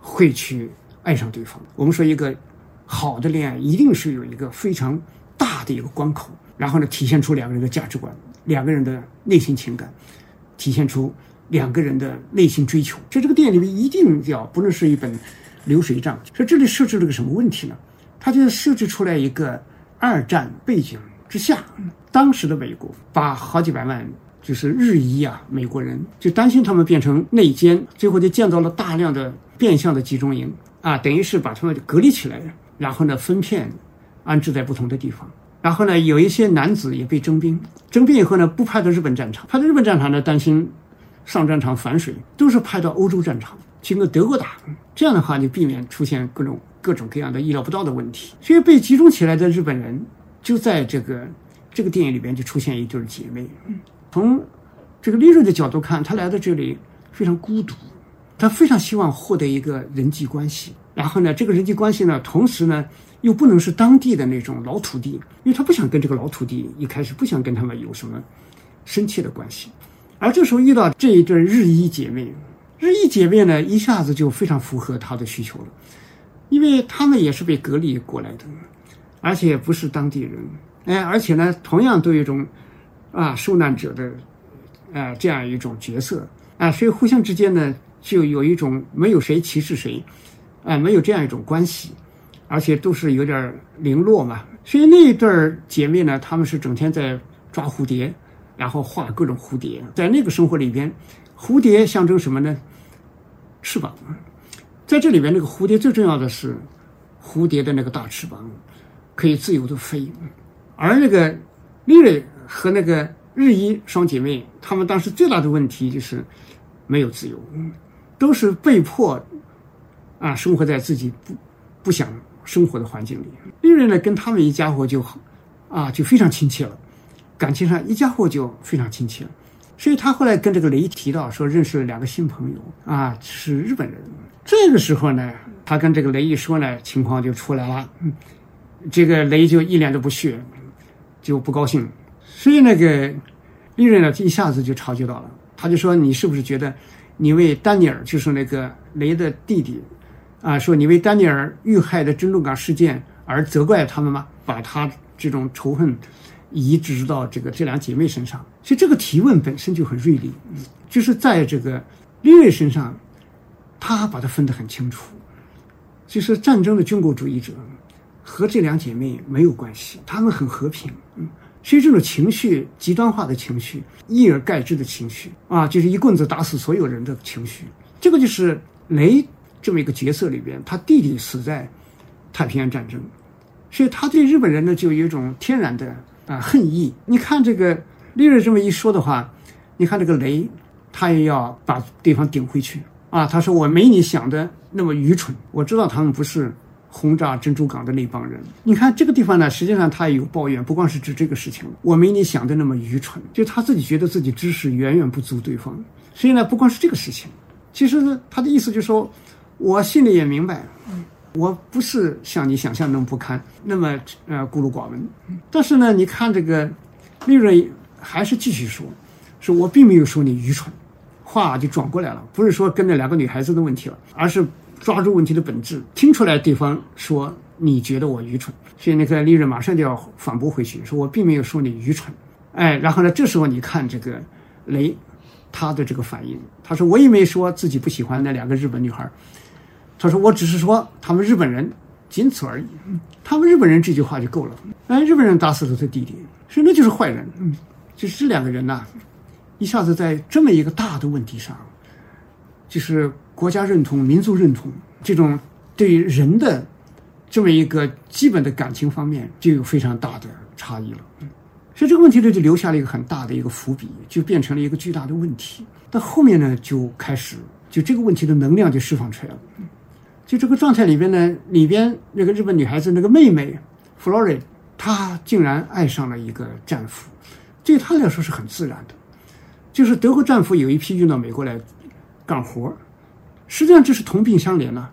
S1: 会去爱上对方。我们说一个好的恋爱，一定是有一个非常大的一个关口，然后呢，体现出两个人的价值观，两个人的内心情感，体现出两个人的内心追求。在这个电影里面，一定要不能是一本。流水账，说这里设置了个什么问题呢？他就设置出来一个二战背景之下，当时的美国把好几百万就是日裔啊美国人，就担心他们变成内奸，最后就建造了大量的变相的集中营啊，等于是把他们隔离起来，然后呢分片安置在不同的地方，然后呢有一些男子也被征兵，征兵以后呢不派到日本战场，派到日本战场呢担心上战场反水，都是派到欧洲战场。经过德国打，这样的话就避免出现各种各种各样的意料不到的问题。所以被集中起来的日本人，就在这个这个电影里边就出现一对姐妹。从这个利润的角度看，他来到这里非常孤独，他非常希望获得一个人际关系。然后呢，这个人际关系呢，同时呢又不能是当地的那种老土地，因为他不想跟这个老土地一开始不想跟他们有什么深切的关系。而这时候遇到这一对日裔姐妹。日裔姐妹呢，一下子就非常符合他的需求了，因为他们也是被隔离过来的，而且不是当地人，哎，而且呢，同样都有一种啊受难者的啊这样一种角色啊，所以互相之间呢，就有一种没有谁歧视谁，啊，没有这样一种关系，而且都是有点零落嘛。所以那一对姐妹呢，她们是整天在抓蝴蝶，然后画各种蝴蝶，在那个生活里边。蝴蝶象征什么呢？翅膀，在这里边，那个蝴蝶最重要的是蝴蝶的那个大翅膀，可以自由的飞。而那个丽瑞和那个日一双姐妹，她们当时最大的问题就是没有自由，都是被迫啊生活在自己不不想生活的环境里。丽瑞呢，跟他们一家伙就啊就非常亲切了，感情上一家伙就非常亲切了。所以他后来跟这个雷提到说认识了两个新朋友啊，是日本人。这个时候呢，他跟这个雷一说呢，情况就出来了。这个雷就一脸的不屑，就不高兴。所以那个利润呢，一下子就察觉到了。他就说：“你是不是觉得你为丹尼尔，就是那个雷的弟弟啊，说你为丹尼尔遇害的珍珠港事件而责怪他们吗？把他这种仇恨。”移植到这个这两姐妹身上，所以这个提问本身就很锐利，就是在这个利瑞身上，他把它分得很清楚，就是战争的军国主义者和这两姐妹没有关系，他们很和平，嗯，所以这种情绪极端化的情绪，一而概之的情绪啊，就是一棍子打死所有人的情绪，这个就是雷这么一个角色里边，他弟弟死在太平洋战争，所以他对日本人呢就有一种天然的。啊，恨意！你看这个利瑞这么一说的话，你看这个雷，他也要把对方顶回去啊。他说：“我没你想的那么愚蠢，我知道他们不是轰炸珍珠港的那帮人。”你看这个地方呢，实际上他也有抱怨，不光是指这个事情。我没你想的那么愚蠢，就他自己觉得自己知识远远不足对方。所以呢，不光是这个事情，其实呢，他的意思就是说，我心里也明白。我不是像你想象那么不堪，那么呃孤陋寡闻。但是呢，你看这个利润还是继续说，说我并没有说你愚蠢，话就转过来了，不是说跟那两个女孩子的问题了，而是抓住问题的本质，听出来对方说你觉得我愚蠢，所以那个利润马上就要反驳回去，说我并没有说你愚蠢。哎，然后呢，这时候你看这个雷他的这个反应，他说我也没说自己不喜欢那两个日本女孩，他说我只是说他们日本人仅此而已，他们日本人这句话就够了。哎，日本人打死了他弟弟，说那就是坏人。嗯，就是这两个人呐，一下子在这么一个大的问题上，就是国家认同、民族认同这种对于人的这么一个基本的感情方面，就有非常大的差异了。所以这个问题呢，就留下了一个很大的一个伏笔，就变成了一个巨大的问题。到后面呢，就开始就这个问题的能量就释放出来了。就这个状态里边呢，里边那个日本女孩子那个妹妹弗洛瑞，她竟然爱上了一个战俘，对她来说是很自然的。就是德国战俘有一批运到美国来干活，实际上这是同病相怜呢。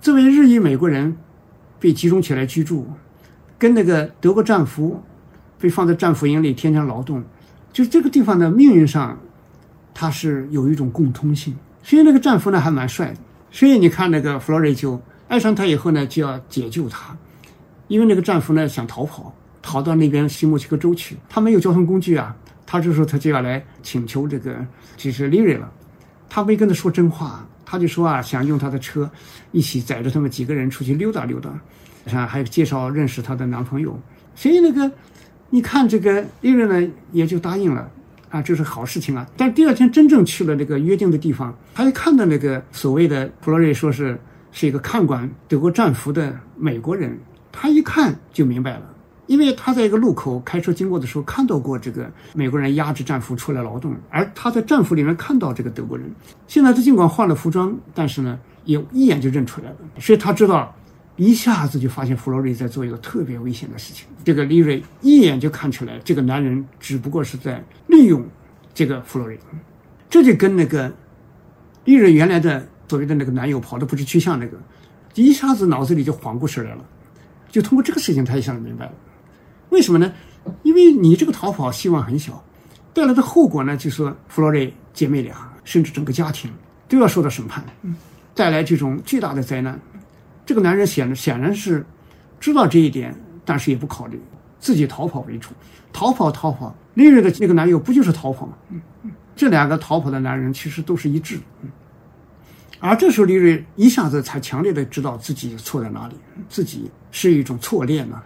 S1: 这位日裔美国人被集中起来居住，跟那个德国战俘。被放在战俘营里天天劳动，就这个地方的命运上，他是有一种共通性。所以那个战俘呢还蛮帅的，所以你看那个弗洛瑞就爱上他以后呢，就要解救他，因为那个战俘呢想逃跑，逃到那边西墨西哥州去，他没有交通工具啊，他就说他就要来请求这个就是利瑞了，他没跟他说真话，他就说啊想用他的车一起载着他们几个人出去溜达溜达，啊还介绍认识他的男朋友，所以那个。你看这个利润呢，也就答应了，啊，这是好事情啊。但第二天真正去了那个约定的地方，他一看到那个所谓的普罗瑞说是是一个看管德国战俘的美国人，他一看就明白了，因为他在一个路口开车经过的时候看到过这个美国人押着战俘出来劳动，而他在战俘里面看到这个德国人。现在他尽管换了服装，但是呢，也一眼就认出来了，所以他知道。一下子就发现弗洛瑞在做一个特别危险的事情。这个利瑞一眼就看出来，这个男人只不过是在利用这个弗洛瑞。这就跟那个利瑞原来的所谓的那个男友跑的不知去向那个，一下子脑子里就缓过神来了。就通过这个事情，他一下子明白了，为什么呢？因为你这个逃跑希望很小，带来的后果呢，就是弗洛瑞姐妹俩甚至整个家庭都要受到审判，带来这种巨大的灾难。这个男人显显然是知道这一点，但是也不考虑，自己逃跑为主，逃跑逃跑。丽瑞的那个男友不就是逃跑吗？这两个逃跑的男人其实都是一致。而这时候，丽瑞一下子才强烈的知道自己错在哪里，自己是一种错恋呐，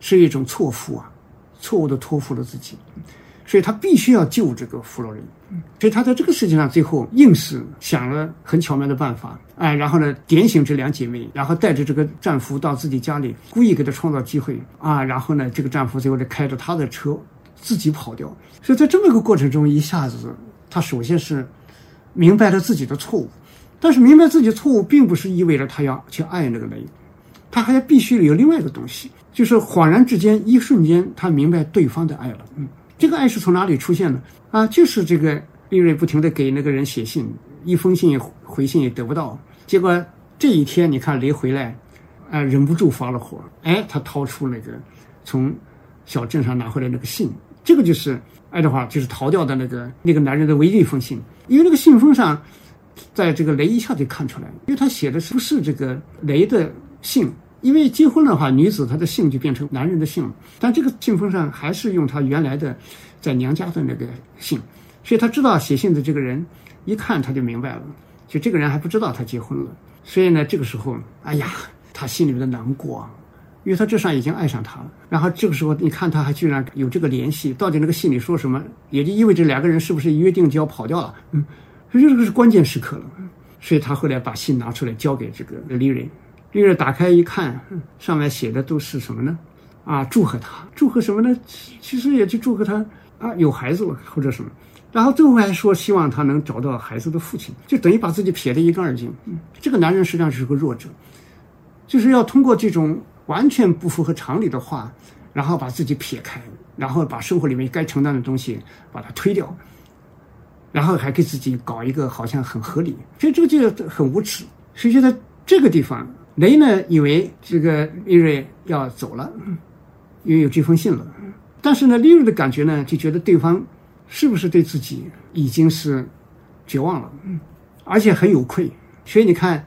S1: 是一种错付啊，错误的托付了自己。所以他必须要救这个弗洛瑞，所以他在这个事情上最后硬是想了很巧妙的办法，哎，然后呢点醒这两姐妹，然后带着这个战俘到自己家里，故意给他创造机会。啊，然后呢这个战俘最后就开着他的车自己跑掉。所以在这么一个过程中，一下子他首先是明白了自己的错误，但是明白自己错误并不是意味着他要去爱那个雷，他还必须有另外一个东西，就是恍然之间一瞬间他明白对方的爱了，嗯。这个爱是从哪里出现的啊？就是这个利瑞不停的给那个人写信，一封信回信也得不到。结果这一天，你看雷回来，啊，忍不住发了火。哎，他掏出那个从小镇上拿回来那个信，这个就是爱德华就是逃掉的那个那个男人的唯一一封信。因为那个信封上，在这个雷一下就看出来，因为他写的是不是这个雷的信。因为结婚的话，女子她的姓就变成男人的姓了，但这个信封上还是用她原来的在娘家的那个姓，所以他知道写信的这个人一看他就明白了，就这个人还不知道他结婚了，所以呢，这个时候，哎呀，他心里面的难过，因为他这上已经爱上他了，然后这个时候你看他还居然有这个联系，到底那个信里说什么，也就意味着两个人是不是约定就要跑掉了，嗯，所以这个是关键时刻了，所以他后来把信拿出来交给这个丽人。丽人打开一看，上面写的都是什么呢？啊，祝贺他，祝贺什么呢？其实也就祝贺他啊，有孩子了或者什么。然后最后还说希望他能找到孩子的父亲，就等于把自己撇得一干二净。这个男人实际上是个弱者，就是要通过这种完全不符合常理的话，然后把自己撇开，然后把生活里面该承担的东西把它推掉，然后还给自己搞一个好像很合理，所以这个就很无耻。所以在这个地方。雷呢，以为这个利瑞要走了，因为有这封信了。但是呢，利瑞的感觉呢，就觉得对方是不是对自己已经是绝望了，而且很有愧。所以你看，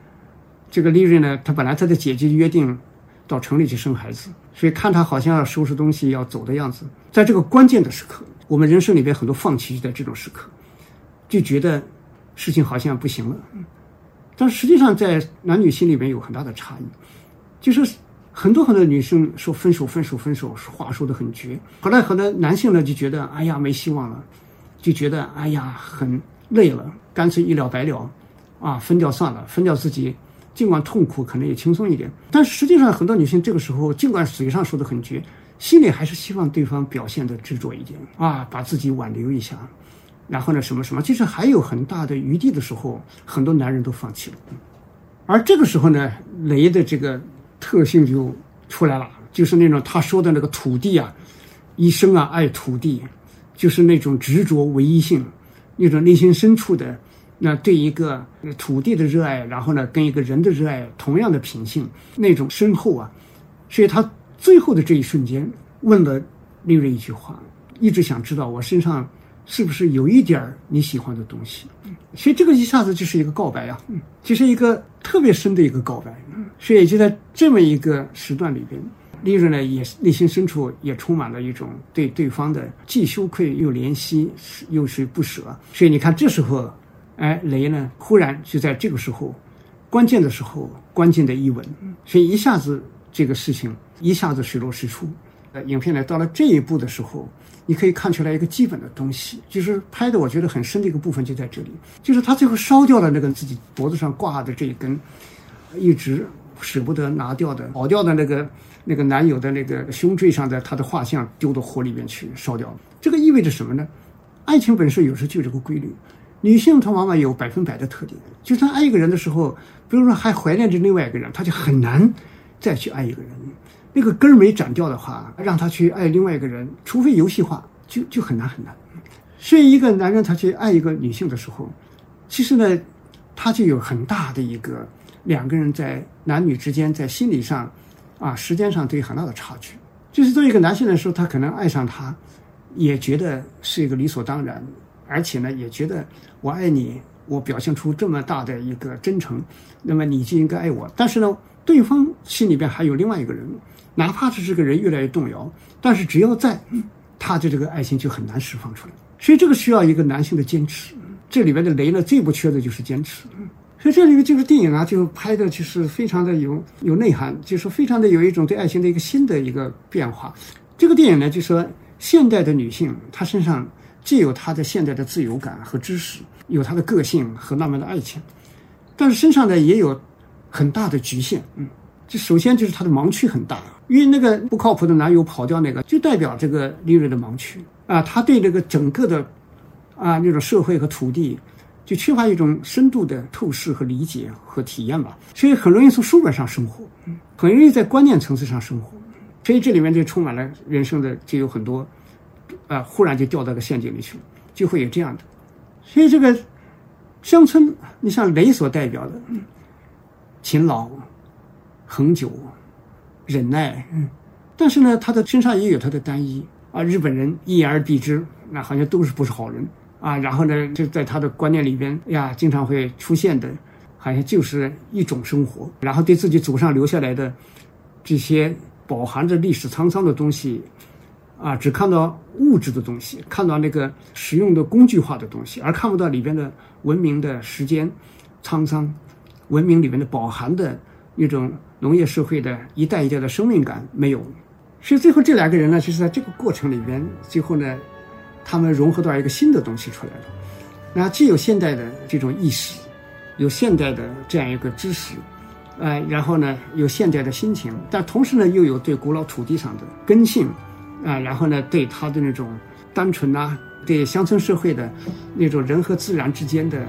S1: 这个利瑞呢，他本来他的姐姐约定到城里去生孩子，所以看他好像要收拾东西要走的样子，在这个关键的时刻，我们人生里边很多放弃就在这种时刻，就觉得事情好像不行了。但实际上，在男女心里面有很大的差异，就是很多很多女生说分手、分手、分手，话说的很绝。后来很多男性呢就觉得，哎呀，没希望了，就觉得，哎呀，很累了，干脆一了百了，啊，分掉算了，分掉自己，尽管痛苦，可能也轻松一点。但实际上，很多女性这个时候，尽管嘴上说的很绝，心里还是希望对方表现的执着一点，啊，把自己挽留一下。然后呢，什么什么，其实还有很大的余地的时候，很多男人都放弃了。而这个时候呢，雷的这个特性就出来了，就是那种他说的那个土地啊，一生啊爱土地，就是那种执着唯一性，那种内心深处的那对一个土地的热爱，然后呢跟一个人的热爱同样的品性，那种深厚啊。所以他最后的这一瞬间问了丽瑞一句话，一直想知道我身上。是不是有一点儿你喜欢的东西？所以这个一下子就是一个告白呀，就是一个特别深的一个告白。所以就在这么一个时段里边，利润呢也内心深处也充满了一种对对方的既羞愧又怜惜，又是不舍。所以你看这时候，哎，雷呢忽然就在这个时候，关键的时候，关键的一吻，所以一下子这个事情一下子水落石出。呃，影片呢到了这一步的时候。你可以看出来一个基本的东西，就是拍的我觉得很深的一个部分就在这里，就是他最后烧掉了那个自己脖子上挂的这一根，一直舍不得拿掉的跑掉的那个那个男友的那个胸椎上的他的画像丢到火里面去烧掉了。这个意味着什么呢？爱情本身有时就有这个规律，女性她往往有百分百的特点，就是她爱一个人的时候，比如说还怀念着另外一个人，她就很难再去爱一个人。那个根儿没斩掉的话，让他去爱另外一个人，除非游戏化，就就很难很难。所以，一个男人他去爱一个女性的时候，其实呢，他就有很大的一个两个人在男女之间在心理上，啊，时间上都有很大的差距。就是作为一个男性来说，他可能爱上她，也觉得是一个理所当然，而且呢，也觉得我爱你，我表现出这么大的一个真诚，那么你就应该爱我。但是呢，对方心里边还有另外一个人。哪怕是这个人越来越动摇，但是只要在，他的这个爱情就很难释放出来。所以这个需要一个男性的坚持。这里边的雷呢，最不缺的就是坚持。所以这里面就是电影啊，就拍的就是非常的有有内涵，就是非常的有一种对爱情的一个新的一个变化。这个电影呢，就说现代的女性，她身上既有她的现代的自由感和知识，有她的个性和浪漫的爱情，但是身上呢也有很大的局限。嗯，这首先就是她的盲区很大。因为那个不靠谱的男友跑掉，那个就代表这个利润的盲区。啊，他对这个整个的啊那种社会和土地就缺乏一种深度的透视和理解和体验吧，所以很容易从书本上生活，很容易在观念层次上生活，所以这里面就充满了人生的就有很多啊，忽然就掉到个陷阱里去了，就会有这样的，所以这个乡村，你像雷所代表的勤劳、恒久。忍耐，嗯，但是呢，他的身上也有他的单一啊。日本人一言而蔽之，那好像都是不是好人啊。然后呢，就在他的观念里边呀，经常会出现的，好像就是一种生活。然后对自己祖上留下来的这些饱含着历史沧桑的东西啊，只看到物质的东西，看到那个实用的工具化的东西，而看不到里边的文明的时间沧桑，文明里面的饱含的一种。农业社会的一代一代的生命感没有，所以最后这两个人呢，就是在这个过程里边，最后呢，他们融合到一个新的东西出来了。那既有现代的这种意识，有现代的这样一个知识，呃，然后呢，有现代的心情，但同时呢，又有对古老土地上的根性，啊，然后呢，对他的那种单纯呐，对乡村社会的那种人和自然之间的，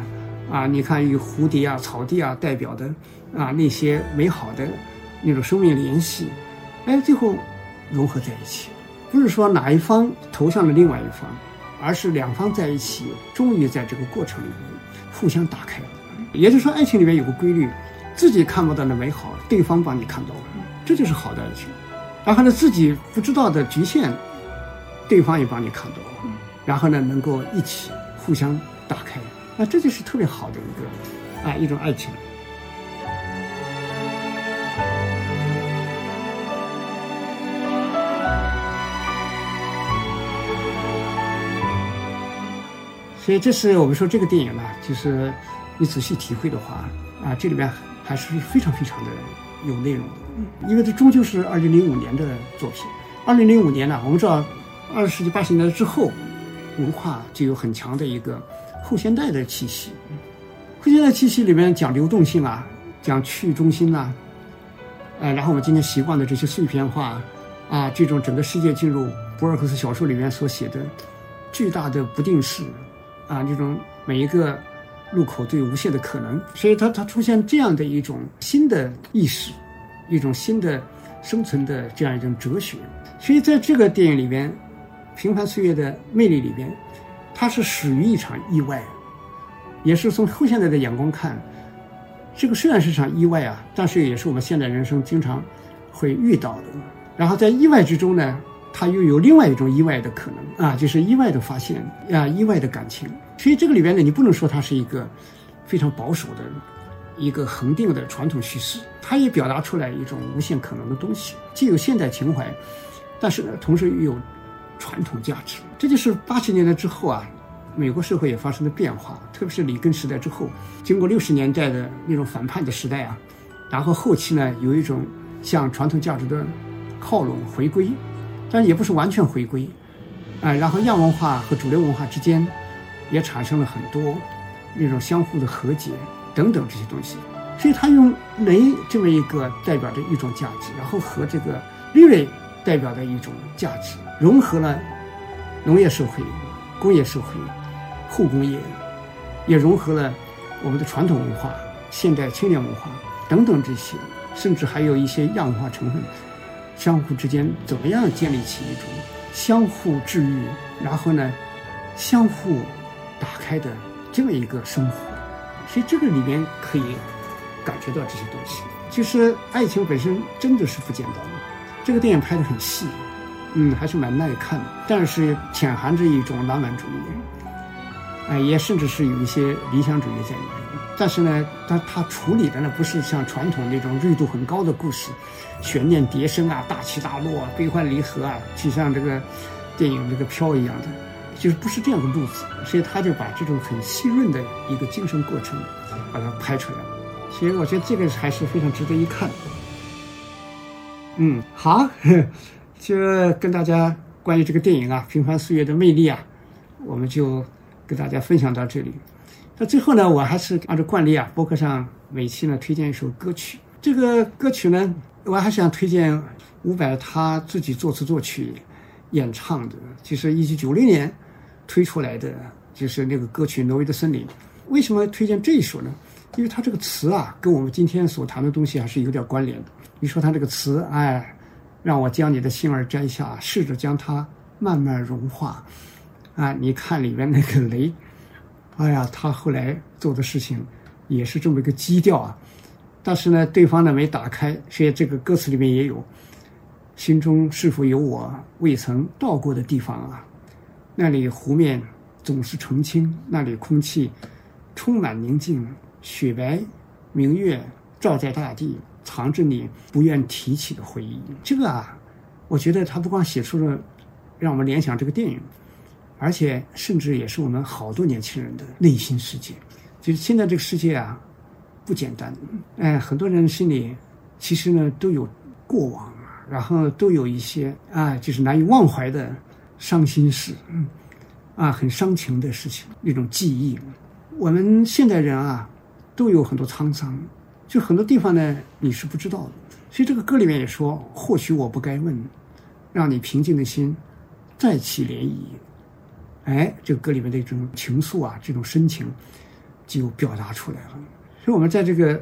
S1: 啊，你看与蝴蝶啊、草地啊代表的。啊，那些美好的那种生命联系，哎，最后融合在一起，不是说哪一方投向了另外一方，而是两方在一起，终于在这个过程里面互相打开了。也就是说，爱情里面有个规律，自己看不到的美好，对方帮你看到了，这就是好的爱情。然后呢，自己不知道的局限，对方也帮你看到了，然后呢，能够一起互相打开，那这就是特别好的一个啊一种爱情。所以这是我们说这个电影呢，就是你仔细体会的话啊，这里面还是非常非常的有内容的，因为这终究是二零零五年的作品。二零零五年呢，我们知道二十世纪八十年代之后，文化就有很强的一个后现代的气息。后现代气息里面讲流动性啊，讲去中心呐，呃，然后我们今天习惯的这些碎片化啊，这种整个世界进入博尔赫斯小说里面所写的巨大的不定式啊，这种每一个路口都有无限的可能，所以它它出现这样的一种新的意识，一种新的生存的这样一种哲学。所以在这个电影里边，《平凡岁月的魅力》里边，它是始于一场意外，也是从后现代的眼光看，这个虽然是场意外啊，但是也是我们现代人生经常会遇到的。然后在意外之中呢，它又有另外一种意外的可能啊，就是意外的发现啊，意外的感情。所以这个里边呢，你不能说它是一个非常保守的一个恒定的传统叙事，它也表达出来一种无限可能的东西，既有现代情怀。但是呢，同时又有传统价值，这就是八十年代之后啊，美国社会也发生了变化，特别是里根时代之后，经过六十年代的那种反叛的时代啊，然后后期呢，有一种向传统价值的靠拢回归，但也不是完全回归，啊，然后亚文化和主流文化之间也产生了很多那种相互的和解等等这些东西，所以他用雷这么一个代表着一种价值，然后和这个利瑞。代表的一种价值，融合了农业社会、工业社会、后工业，也融合了我们的传统文化、现代青年文化等等这些，甚至还有一些亚文化成分，相互之间怎么样建立起一种相互治愈，然后呢，相互打开的这么一个生活？所以这个里面可以感觉到这些东西。其实爱情本身真的是不简单的。这个电影拍得很细，嗯，还是蛮耐看的，但是潜含着一种浪漫主义，哎，也甚至是有一些理想主义在里面。但是呢，他他处理的呢，不是像传统那种锐度很高的故事，悬念迭生啊，大起大落，悲欢离合啊，就像这个电影这个飘一样的，就是不是这样的路子。所以他就把这种很细润的一个精神过程把它拍出来了。所以我觉得这个还是非常值得一看。嗯，好，就跟大家关于这个电影啊，《平凡岁月的魅力》啊，我们就跟大家分享到这里。那最后呢，我还是按照惯例啊，博客上每期呢推荐一首歌曲。这个歌曲呢，我还想推荐伍佰他自己作词作曲演唱的，就是一九九六年推出来的，就是那个歌曲《挪威的森林》。为什么推荐这一首呢？因为它这个词啊，跟我们今天所谈的东西还是有点关联的。你说他这个词，哎，让我将你的心儿摘下，试着将它慢慢融化，啊，你看里面那个雷，哎呀，他后来做的事情也是这么一个基调啊，但是呢，对方呢没打开，所以这个歌词里面也有，心中是否有我未曾到过的地方啊？那里湖面总是澄清，那里空气充满宁静，雪白明月照在大地。藏着你不愿提起的回忆，这个啊，我觉得他不光写出了让我们联想这个电影，而且甚至也是我们好多年轻人的内心世界。就是现在这个世界啊，不简单。哎，很多人心里其实呢都有过往，然后都有一些啊，就是难以忘怀的伤心事，嗯，啊，很伤情的事情，那种记忆。我们现代人啊，都有很多沧桑。就很多地方呢，你是不知道的。所以这个歌里面也说，或许我不该问，让你平静的心再起涟漪。哎，这个歌里面的这种情愫啊，这种深情就表达出来了。所以，我们在这个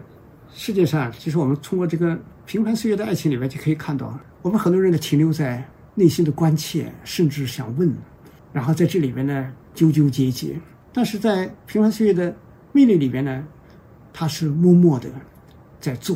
S1: 世界上，其实我们通过这个平凡岁月的爱情里面，就可以看到，我们很多人呢停留在内心的关切，甚至想问，然后在这里面呢纠纠结结。但是在平凡岁月的魅力里边呢，他是默默的。在做，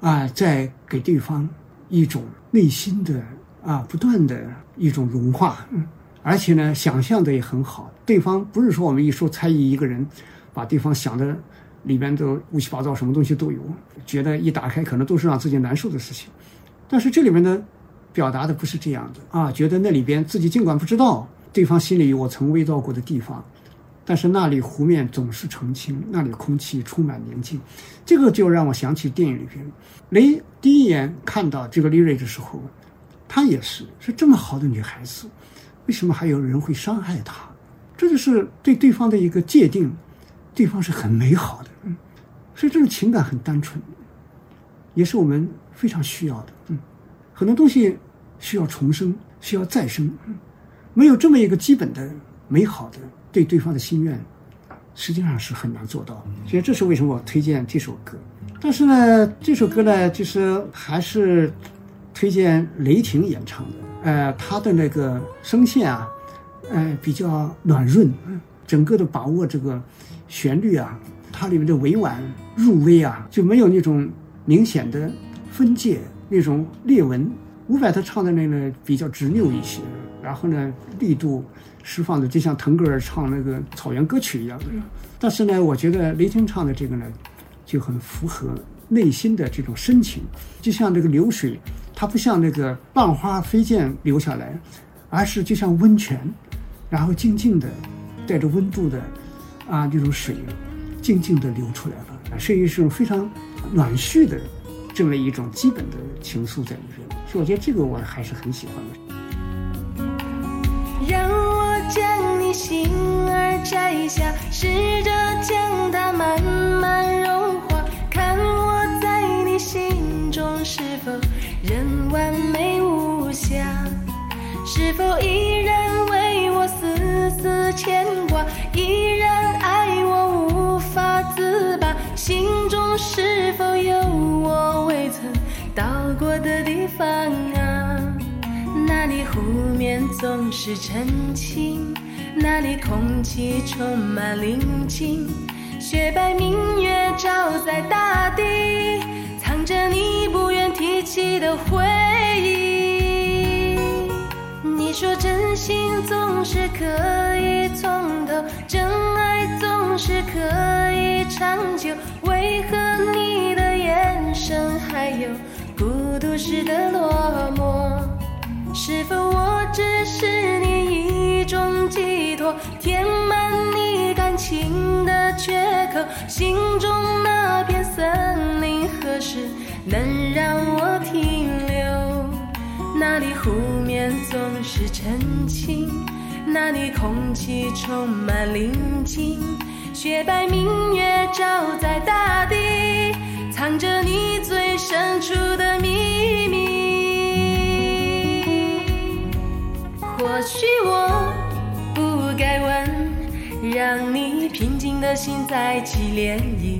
S1: 啊，在给对方一种内心的啊，不断的一种融化，嗯，而且呢，想象的也很好。对方不是说我们一说猜疑一个人，把对方想的里边都乌七八糟，什么东西都有，觉得一打开可能都是让自己难受的事情。但是这里面呢，表达的不是这样的啊，觉得那里边自己尽管不知道对方心里有我曾未到过的地方，但是那里湖面总是澄清，那里空气充满宁静。这个就让我想起电影里边，雷第一眼看到这个丽瑞的时候，她也是是这么好的女孩子，为什么还有人会伤害他？这就是对对方的一个界定，对方是很美好的，嗯，所以这种情感很单纯，也是我们非常需要的，嗯，很多东西需要重生，需要再生，没有这么一个基本的美好的对对方的心愿，实际上是很难做到。所以这是为什么我推荐这首歌。但是呢，这首歌呢，其实还是推荐雷霆演唱的，呃，他的那个声线啊，呃，比较暖润，整个的把握这个旋律啊，它里面的委婉入微啊，就没有那种明显的分界那种裂纹。伍佰他唱的那个比较执拗一些，然后呢，力度释放的就像腾格尔唱那个草原歌曲一样的。但是呢，我觉得雷霆唱的这个呢，就很符合内心的这种深情，就像这个流水，它不像那个浪花飞溅流下来，而是就像温泉，然后静静的带着温度的啊这种水，静静的流出来了，是一种非常暖煦的这么一种基本的情愫在里面。所以我觉得这个我还是很喜欢的。
S2: 让我将你心儿摘下，试着将它慢慢融化，看我在你心中是否仍完美无瑕，是否依然为我丝丝牵挂，依然爱我无法自拔，心中是否有我未曾到过的地方啊？那里湖面总是澄清，那里空气充满宁静，雪白明月照在大地，藏着你不愿提起的回忆。你说真心总是可以从头，真爱总是可以长久，为何你的眼神还有孤独时的落寞？是否我只是你一种寄托，填满你感情的缺口？心中那片森林何时能让我停留？那里湖面总是澄清，那里空气充满宁静，雪白明月照在大地，藏着你最深处的秘密。或许我不该问，让你平静的心再起涟漪。